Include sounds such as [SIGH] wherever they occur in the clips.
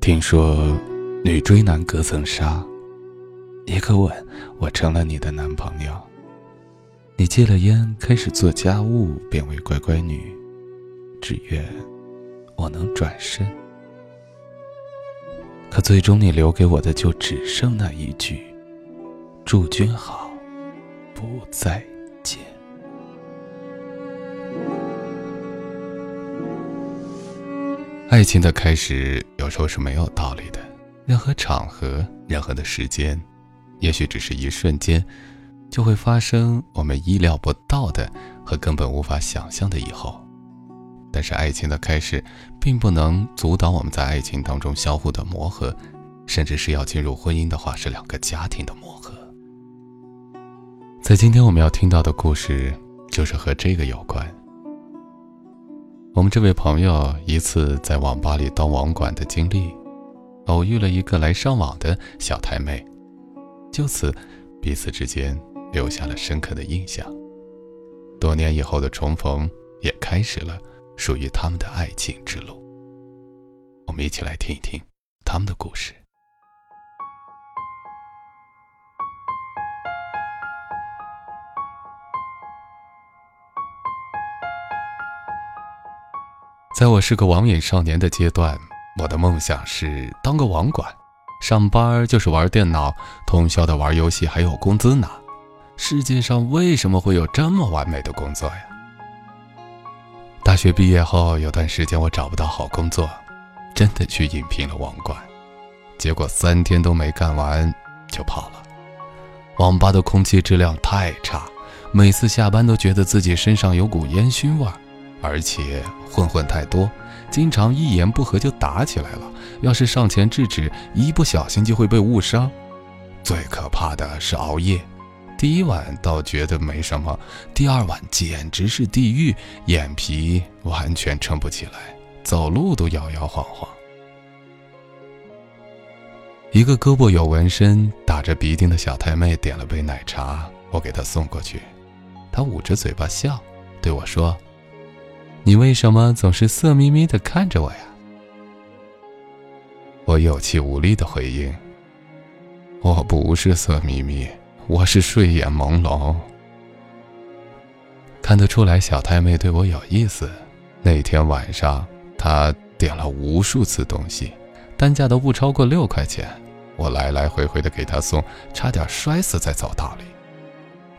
听说女追男隔层纱，一个吻，我成了你的男朋友。你戒了烟，开始做家务，变为乖乖女，只愿我能转身。可最终你留给我的就只剩那一句：“祝君好，不再见。”爱情的开始有时候是没有道理的，任何场合、任何的时间，也许只是一瞬间，就会发生我们意料不到的和根本无法想象的以后。但是爱情的开始，并不能阻挡我们在爱情当中相互的磨合，甚至是要进入婚姻的话，是两个家庭的磨合。在今天我们要听到的故事，就是和这个有关。我们这位朋友一次在网吧里当网管的经历，偶遇了一个来上网的小太妹，就此彼此之间留下了深刻的印象。多年以后的重逢，也开始了属于他们的爱情之路。我们一起来听一听他们的故事。在我是个网瘾少年的阶段，我的梦想是当个网管，上班就是玩电脑，通宵的玩游戏，还有工资拿。世界上为什么会有这么完美的工作呀？大学毕业后有段时间我找不到好工作，真的去应聘了网管，结果三天都没干完就跑了。网吧的空气质量太差，每次下班都觉得自己身上有股烟熏味儿。而且混混太多，经常一言不合就打起来了。要是上前制止，一不小心就会被误伤。最可怕的是熬夜，第一晚倒觉得没什么，第二晚简直是地狱，眼皮完全撑不起来，走路都摇摇晃晃。一个胳膊有纹身、打着鼻钉的小太妹点了杯奶茶，我给她送过去，她捂着嘴巴笑，对我说。你为什么总是色眯眯的看着我呀？我有气无力的回应：“我不是色眯眯，我是睡眼朦胧。”看得出来，小太妹对我有意思。那天晚上，她点了无数次东西，单价都不超过六块钱。我来来回回的给她送，差点摔死在走道里。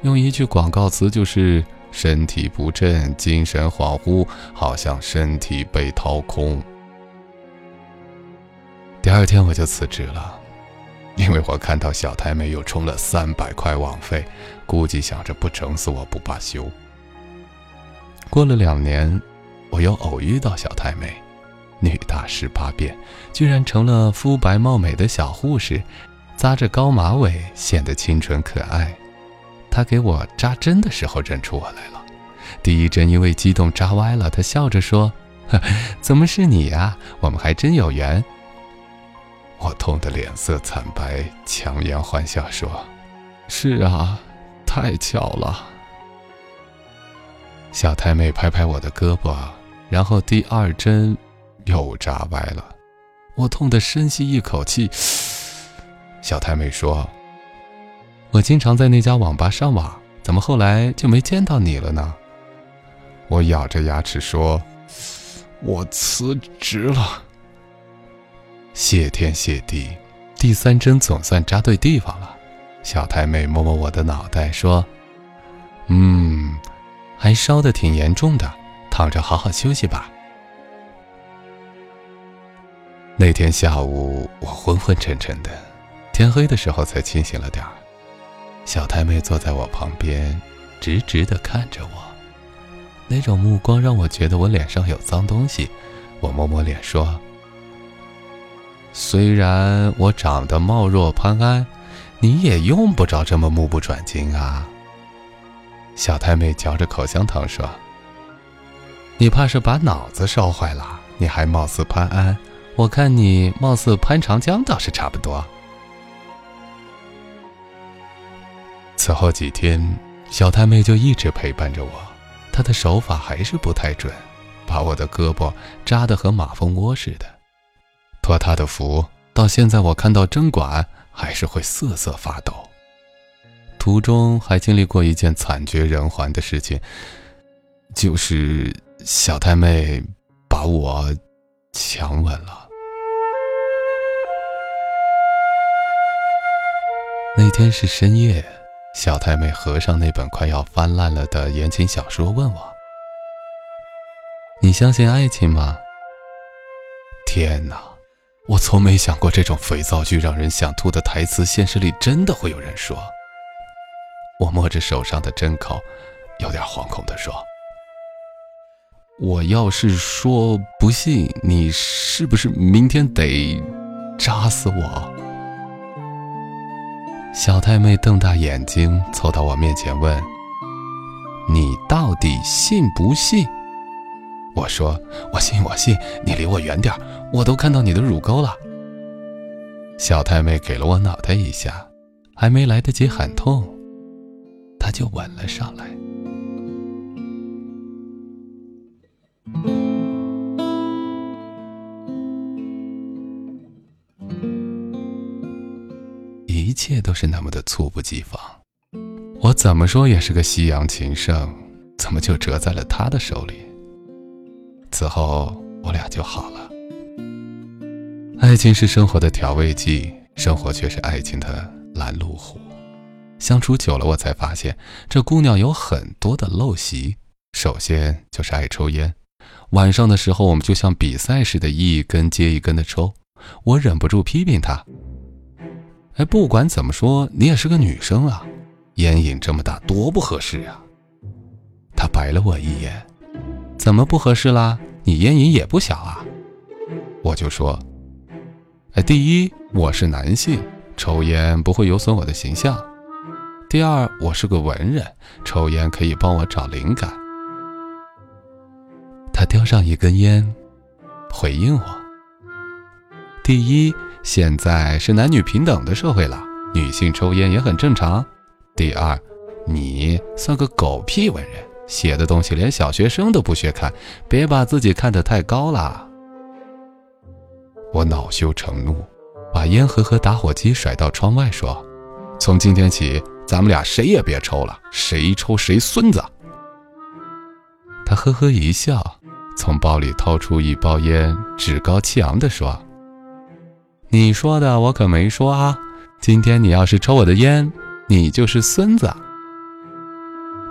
用一句广告词就是。身体不振，精神恍惚，好像身体被掏空。第二天我就辞职了，因为我看到小太妹又充了三百块网费，估计想着不整死我不罢休。过了两年，我又偶遇到小太妹，女大十八变，居然成了肤白貌美的小护士，扎着高马尾，显得清纯可爱。他给我扎针的时候认出我来了，第一针因为激动扎歪了，他笑着说：“ [LAUGHS] 怎么是你呀？我们还真有缘。”我痛得脸色惨白，强颜欢笑说：“是啊，太巧了。”小太妹拍拍我的胳膊，然后第二针又扎歪了，我痛得深吸一口气。小太妹说。我经常在那家网吧上网，怎么后来就没见到你了呢？我咬着牙齿说：“我辞职了。”谢天谢地，第三针总算扎对地方了。小太妹摸摸我的脑袋说：“嗯，还烧得挺严重的，躺着好好休息吧。”那天下午我昏昏沉沉的，天黑的时候才清醒了点儿。小太妹坐在我旁边，直直的看着我，那种目光让我觉得我脸上有脏东西。我摸摸脸说：“虽然我长得貌若潘安，你也用不着这么目不转睛啊。”小太妹嚼着口香糖说：“你怕是把脑子烧坏了？你还貌似潘安，我看你貌似潘长江倒是差不多。”此后几天，小太妹就一直陪伴着我，她的手法还是不太准，把我的胳膊扎得和马蜂窝似的。托她的福，到现在我看到针管还是会瑟瑟发抖。途中还经历过一件惨绝人寰的事情，就是小太妹把我强吻了。那天是深夜。小太妹合上那本快要翻烂了的言情小说，问我：“你相信爱情吗？”天哪，我从没想过这种肥皂剧让人想吐的台词，现实里真的会有人说。我摸着手上的针口，有点惶恐地说：“我要是说不信，你是不是明天得扎死我？”小太妹瞪大眼睛，凑到我面前问：“你到底信不信？”我说：“我信，我信。你离我远点我都看到你的乳沟了。”小太妹给了我脑袋一下，还没来得及喊痛，她就吻了上来。一切都是那么的猝不及防，我怎么说也是个西洋情圣，怎么就折在了他的手里？此后我俩就好了。爱情是生活的调味剂，生活却是爱情的拦路虎。相处久了，我才发现这姑娘有很多的陋习。首先就是爱抽烟，晚上的时候我们就像比赛似的，一根接一根的抽。我忍不住批评她。哎，不管怎么说，你也是个女生啊，烟瘾这么大，多不合适啊！他白了我一眼，怎么不合适啦？你烟瘾也不小啊！我就说，哎，第一，我是男性，抽烟不会有损我的形象；第二，我是个文人，抽烟可以帮我找灵感。他叼上一根烟，回应我：第一。现在是男女平等的社会了，女性抽烟也很正常。第二，你算个狗屁文人，写的东西连小学生都不学看，别把自己看得太高了。我恼羞成怒，把烟盒和打火机甩到窗外，说：“从今天起，咱们俩谁也别抽了，谁抽谁孙子。”他呵呵一笑，从包里掏出一包烟，趾高气昂地说。你说的我可没说啊！今天你要是抽我的烟，你就是孙子。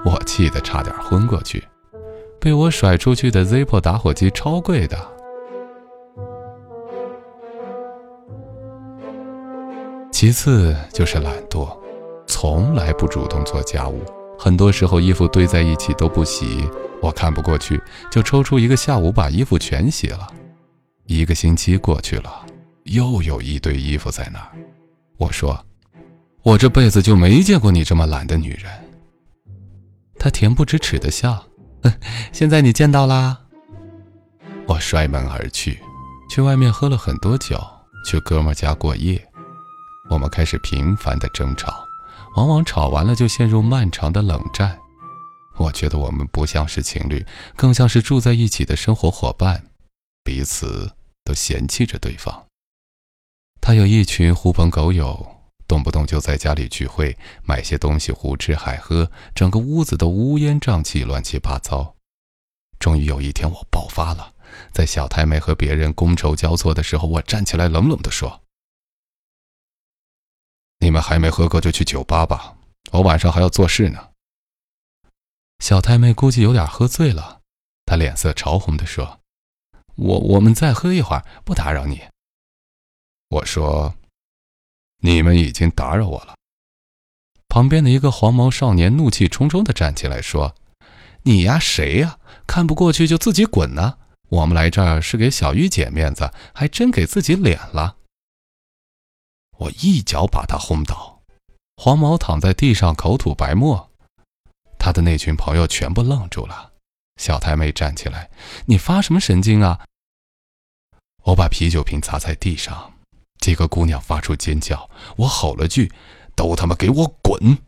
我气得差点昏过去，被我甩出去的 Zippo 打火机超贵的。其次就是懒惰，从来不主动做家务，很多时候衣服堆在一起都不洗，我看不过去，就抽出一个下午把衣服全洗了。一个星期过去了。又有一堆衣服在那儿，我说：“我这辈子就没见过你这么懒的女人。”她恬不知耻的笑：“现在你见到啦。”我摔门而去，去外面喝了很多酒，去哥们家过夜。我们开始频繁的争吵，往往吵完了就陷入漫长的冷战。我觉得我们不像是情侣，更像是住在一起的生活伙伴，彼此都嫌弃着对方。他有一群狐朋狗友，动不动就在家里聚会，买些东西胡吃海喝，整个屋子都乌烟瘴气、乱七八糟。终于有一天，我爆发了，在小太妹和别人觥筹交错的时候，我站起来冷冷地说：“你们还没喝够就去酒吧吧，我晚上还要做事呢。”小太妹估计有点喝醉了，她脸色潮红地说：“我我们再喝一会儿，不打扰你。”我说：“你们已经打扰我了。”旁边的一个黄毛少年怒气冲冲地站起来说：“你呀，谁呀？看不过去就自己滚呢！我们来这儿是给小玉姐面子，还真给自己脸了。”我一脚把他轰倒，黄毛躺在地上口吐白沫，他的那群朋友全部愣住了。小太妹站起来：“你发什么神经啊？”我把啤酒瓶砸在地上。几个姑娘发出尖叫，我吼了句：“都他妈给我滚！”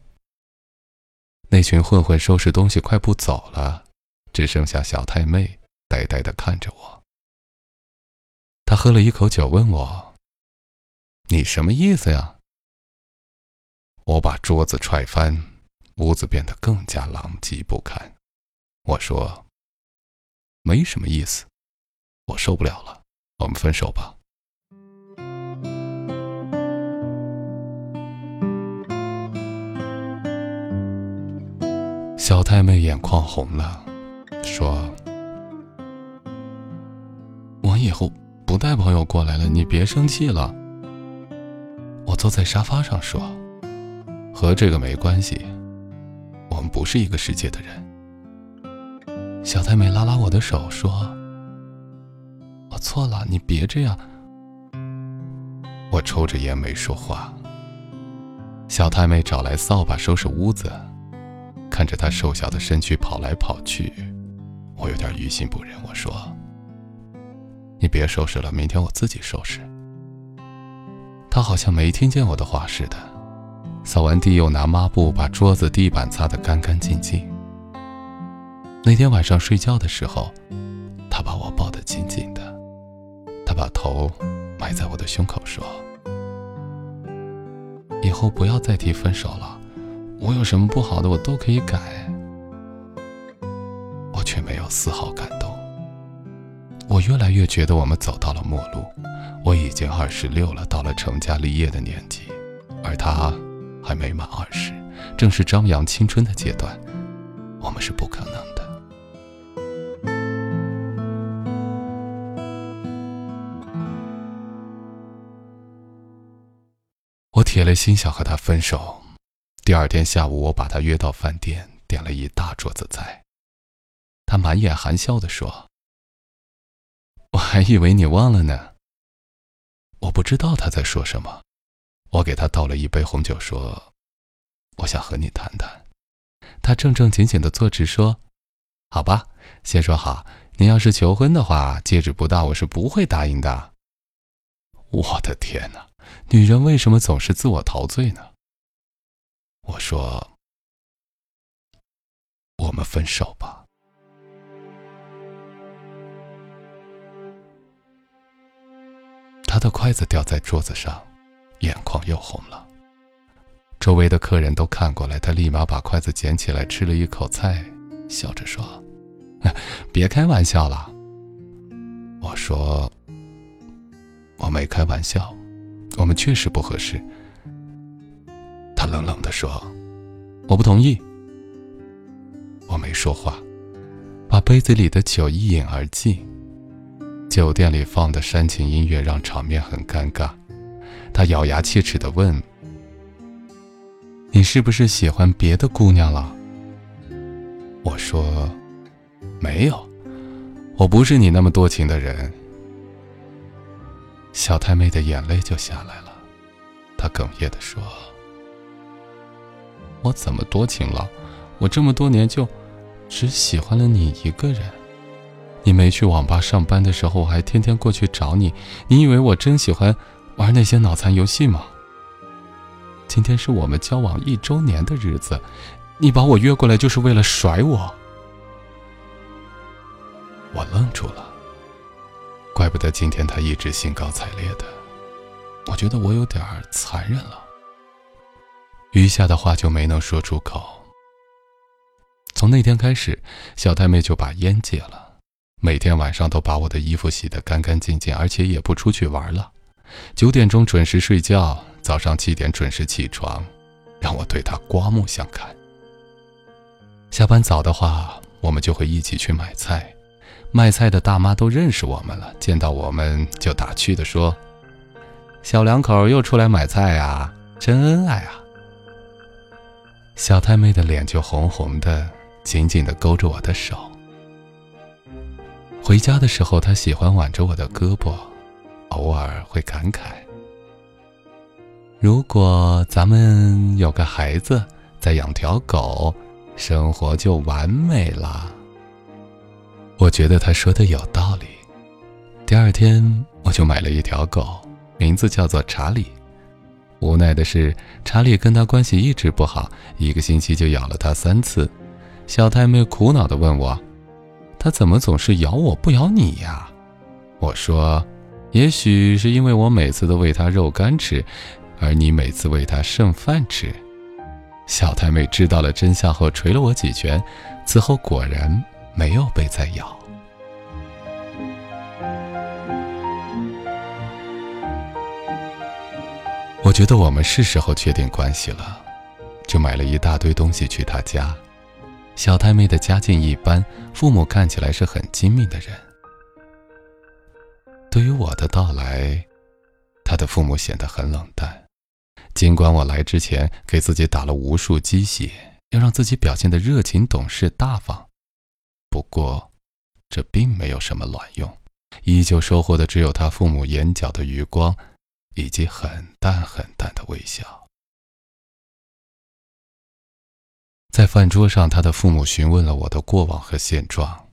那群混混收拾东西快步走了，只剩下小太妹呆呆的看着我。她喝了一口酒，问我：“你什么意思呀？”我把桌子踹翻，屋子变得更加狼藉不堪。我说：“没什么意思，我受不了了，我们分手吧。”小太妹眼眶红了，说：“我以后不带朋友过来了，你别生气了。”我坐在沙发上说：“和这个没关系，我们不是一个世界的人。”小太妹拉拉我的手说：“我错了，你别这样。”我抽着烟没说话。小太妹找来扫把收拾屋子。看着他瘦小的身躯跑来跑去，我有点于心不忍。我说：“你别收拾了，明天我自己收拾。”他好像没听见我的话似的，扫完地又拿抹布把桌子、地板擦得干干净净。那天晚上睡觉的时候，他把我抱得紧紧的，他把头埋在我的胸口说：“以后不要再提分手了。”我有什么不好的，我都可以改。我却没有丝毫感动。我越来越觉得我们走到了末路。我已经二十六了，到了成家立业的年纪，而他还没满二十，正是张扬青春的阶段。我们是不可能的。我铁了心想和他分手。第二天下午，我把他约到饭店，点了一大桌子菜。他满眼含笑地说：“我还以为你忘了呢。”我不知道他在说什么。我给他倒了一杯红酒，说：“我想和你谈谈。”他正正经经地坐直，说：“好吧，先说好，你要是求婚的话，戒指不大，我是不会答应的。”我的天哪，女人为什么总是自我陶醉呢？我说：“我们分手吧。”他的筷子掉在桌子上，眼眶又红了。周围的客人都看过来，他立马把筷子捡起来，吃了一口菜，笑着说：“ [LAUGHS] 别开玩笑了。”我说：“我没开玩笑，我们确实不合适。”他冷冷地说：“我不同意。”我没说话，把杯子里的酒一饮而尽。酒店里放的煽情音乐让场面很尴尬。他咬牙切齿地问：“你是不是喜欢别的姑娘了？”我说：“没有，我不是你那么多情的人。”小太妹的眼泪就下来了，她哽咽地说。我怎么多情了？我这么多年就只喜欢了你一个人。你没去网吧上班的时候，我还天天过去找你。你以为我真喜欢玩那些脑残游戏吗？今天是我们交往一周年的日子，你把我约过来就是为了甩我？我愣住了。怪不得今天他一直兴高采烈的。我觉得我有点残忍了。余下的话就没能说出口。从那天开始，小太妹就把烟戒了，每天晚上都把我的衣服洗得干干净净，而且也不出去玩了。九点钟准时睡觉，早上七点准时起床，让我对她刮目相看。下班早的话，我们就会一起去买菜，卖菜的大妈都认识我们了，见到我们就打趣地说：“小两口又出来买菜呀，真恩爱啊！”小太妹的脸就红红的，紧紧的勾着我的手。回家的时候，她喜欢挽着我的胳膊，偶尔会感慨：“如果咱们有个孩子，再养条狗，生活就完美了。”我觉得她说的有道理。第二天，我就买了一条狗，名字叫做查理。无奈的是，查理跟他关系一直不好，一个星期就咬了他三次。小太妹苦恼地问我：“他怎么总是咬我不咬你呀？”我说：“也许是因为我每次都喂他肉干吃，而你每次喂他剩饭吃。”小太妹知道了真相后捶了我几拳，此后果然没有被再咬。我觉得我们是时候确定关系了，就买了一大堆东西去他家。小太妹的家境一般，父母看起来是很精明的人。对于我的到来，他的父母显得很冷淡。尽管我来之前给自己打了无数鸡血，要让自己表现的热情、懂事、大方，不过，这并没有什么卵用，依旧收获的只有他父母眼角的余光，以及很淡很淡的微笑。在饭桌上，他的父母询问了我的过往和现状，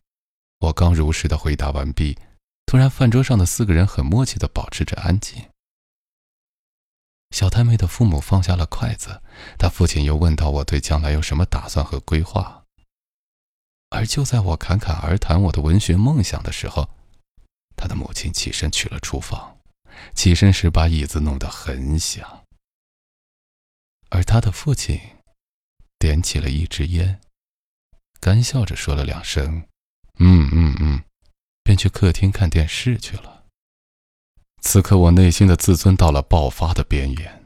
我刚如实的回答完毕，突然，饭桌上的四个人很默契的保持着安静。小太妹的父母放下了筷子，他父亲又问到我对将来有什么打算和规划。而就在我侃侃而谈我的文学梦想的时候，他的母亲起身去了厨房，起身时把椅子弄得很响。而他的父亲点起了一支烟，干笑着说了两声“嗯嗯嗯”，便去客厅看电视去了。此刻，我内心的自尊到了爆发的边缘。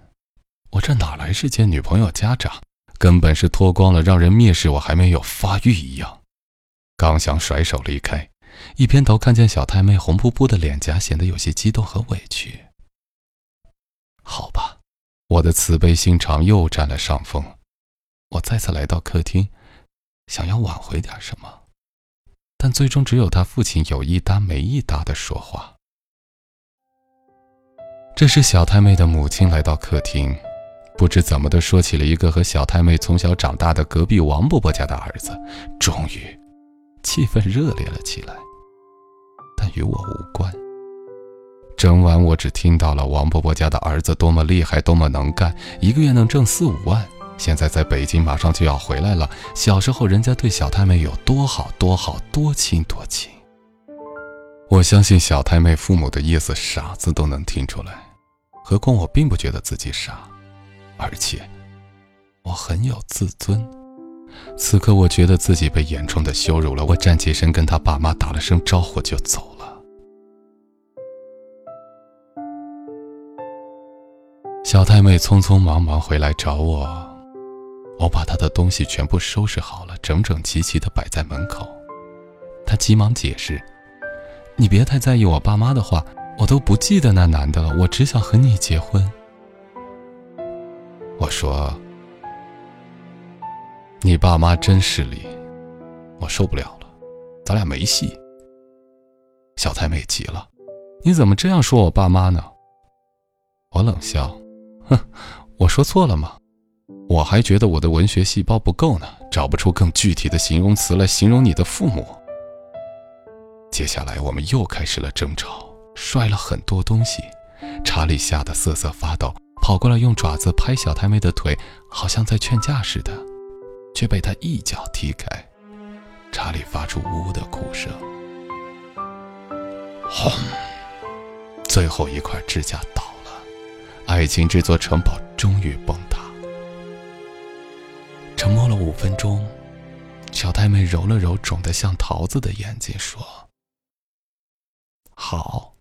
我这哪来是见女朋友家长，根本是脱光了，让人蔑视我还没有发育一样。刚想甩手离开，一偏头看见小太妹红扑扑的脸颊，显得有些激动和委屈。好吧，我的慈悲心肠又占了上风。我再次来到客厅，想要挽回点什么，但最终只有他父亲有一搭没一搭的说话。这时，小太妹的母亲来到客厅，不知怎么的说起了一个和小太妹从小长大的隔壁王伯伯家的儿子。终于，气氛热烈了起来，但与我无关。整晚我只听到了王伯伯家的儿子多么厉害，多么能干，一个月能挣四五万，现在在北京，马上就要回来了。小时候人家对小太妹有多好，多好，多亲多亲。我相信小太妹父母的意思，傻子都能听出来，何况我并不觉得自己傻，而且我很有自尊。此刻我觉得自己被严重的羞辱了，我站起身跟他爸妈打了声招呼就走小太妹匆匆忙忙回来找我，我把她的东西全部收拾好了，整整齐齐的摆在门口。她急忙解释。你别太在意我爸妈的话，我都不记得那男的了。我只想和你结婚。我说：“你爸妈真势利，我受不了了，咱俩没戏。”小太妹急了：“你怎么这样说我爸妈呢？”我冷笑：“哼，我说错了吗？我还觉得我的文学细胞不够呢，找不出更具体的形容词来形容你的父母。”接下来我们又开始了争吵，摔了很多东西。查理吓得瑟瑟发抖，跑过来用爪子拍小太妹的腿，好像在劝架似的，却被他一脚踢开。查理发出呜呜的哭声。轰！最后一块指甲倒，爱情这座城堡终于崩塌。沉默了五分钟，小太妹揉了揉肿得像桃子的眼睛，说。好，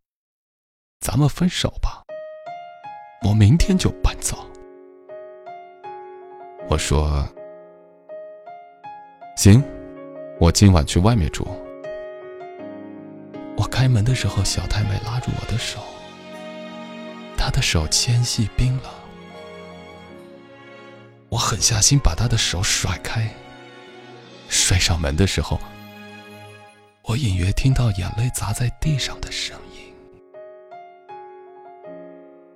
咱们分手吧。我明天就搬走。我说：“行，我今晚去外面住。”我开门的时候，小太妹拉住我的手，他的手纤细冰冷。我狠下心把他的手甩开，摔上门的时候。我隐约听到眼泪砸在地上的声音。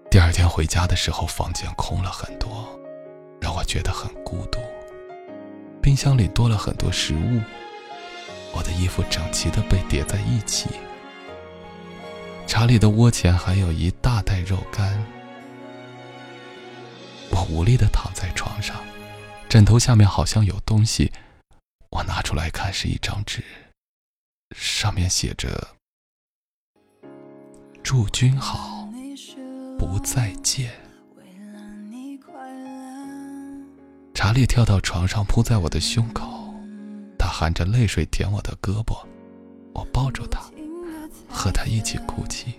第二天回家的时候，房间空了很多，让我觉得很孤独。冰箱里多了很多食物，我的衣服整齐的被叠在一起。查理的窝前还有一大袋肉干。我无力地躺在床上，枕头下面好像有东西。我拿出来看，是一张纸，上面写着：“祝君好，不再见。”查理跳到床上，扑在我的胸口，他含着泪水舔我的胳膊，我抱住他，和他一起哭泣。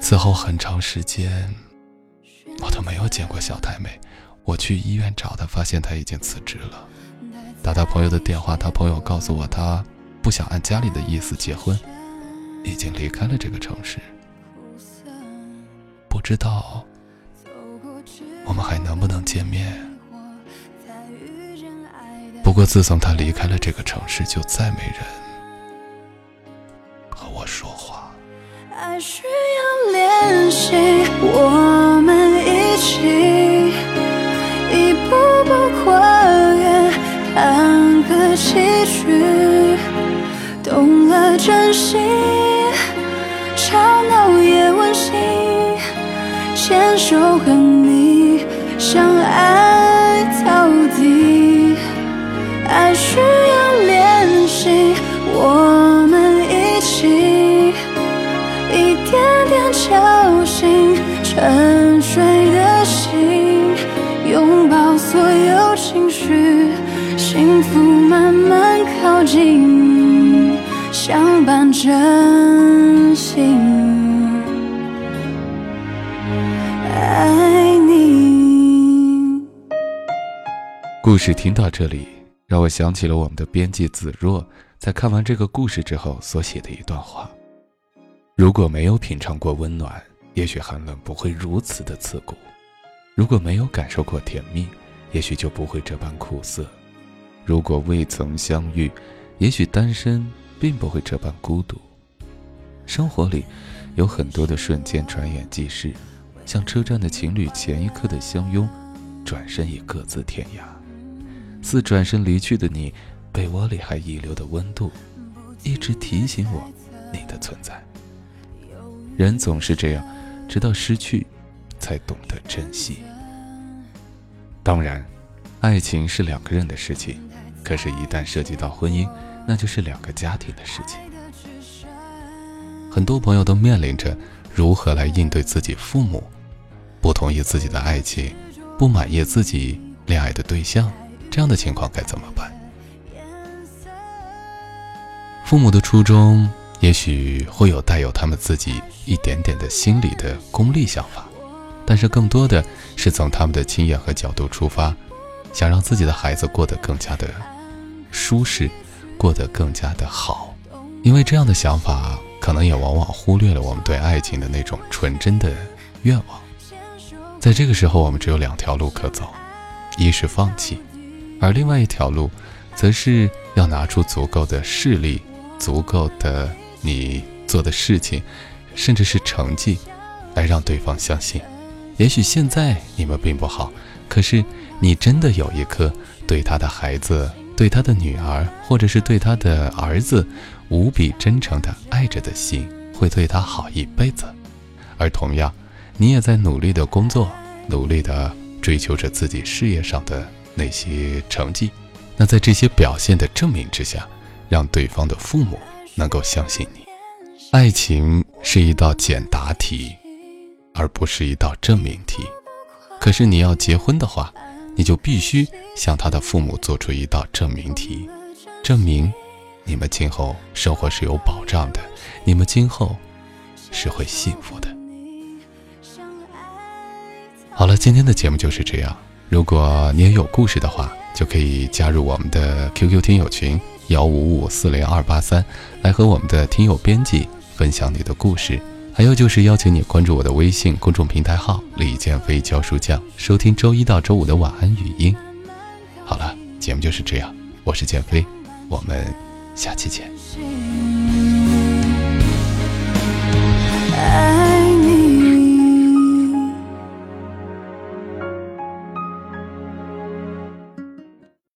此后很长时间，我都没有见过小太妹。我去医院找她，发现她已经辞职了。打她朋友的电话，她朋友告诉我，她不想按家里的意思结婚，已经离开了这个城市。不知道我们还能不能见面。不过自从他离开了这个城市，就再没人和我说话。爱需要练习，我故事听到这里，让我想起了我们的编辑子若在看完这个故事之后所写的一段话：如果没有品尝过温暖，也许寒冷不会如此的刺骨；如果没有感受过甜蜜，也许就不会这般苦涩。如果未曾相遇，也许单身并不会这般孤独。生活里有很多的瞬间，转眼即逝，像车站的情侣前一刻的相拥，转身已各自天涯。似转身离去的你，被窝里还遗留的温度，一直提醒我你的存在。人总是这样，直到失去，才懂得珍惜。当然，爱情是两个人的事情。可是，一旦涉及到婚姻，那就是两个家庭的事情。很多朋友都面临着如何来应对自己父母不同意自己的爱情，不满意自己恋爱的对象，这样的情况该怎么办？父母的初衷也许会有带有他们自己一点点的心理的功利想法，但是更多的是从他们的经验和角度出发，想让自己的孩子过得更加的。舒适，过得更加的好，因为这样的想法可能也往往忽略了我们对爱情的那种纯真的愿望。在这个时候，我们只有两条路可走：一是放弃，而另外一条路，则是要拿出足够的势力、足够的你做的事情，甚至是成绩，来让对方相信。也许现在你们并不好，可是你真的有一颗对他的孩子。对他的女儿，或者是对他的儿子，无比真诚的爱着的心，会对他好一辈子。而同样，你也在努力的工作，努力的追求着自己事业上的那些成绩。那在这些表现的证明之下，让对方的父母能够相信你。爱情是一道简答题，而不是一道证明题。可是你要结婚的话。你就必须向他的父母做出一道证明题，证明你们今后生活是有保障的，你们今后是会幸福的。好了，今天的节目就是这样。如果你也有故事的话就可以加入我们的 qq 听友群幺五五四零二八三来和我们的听友编辑分享你的故事还有就是邀请你关注我的微信公众平台号李建飞教书匠收听周一到周五的晚安语音。好了节目就是这样我是建飞我们下期见。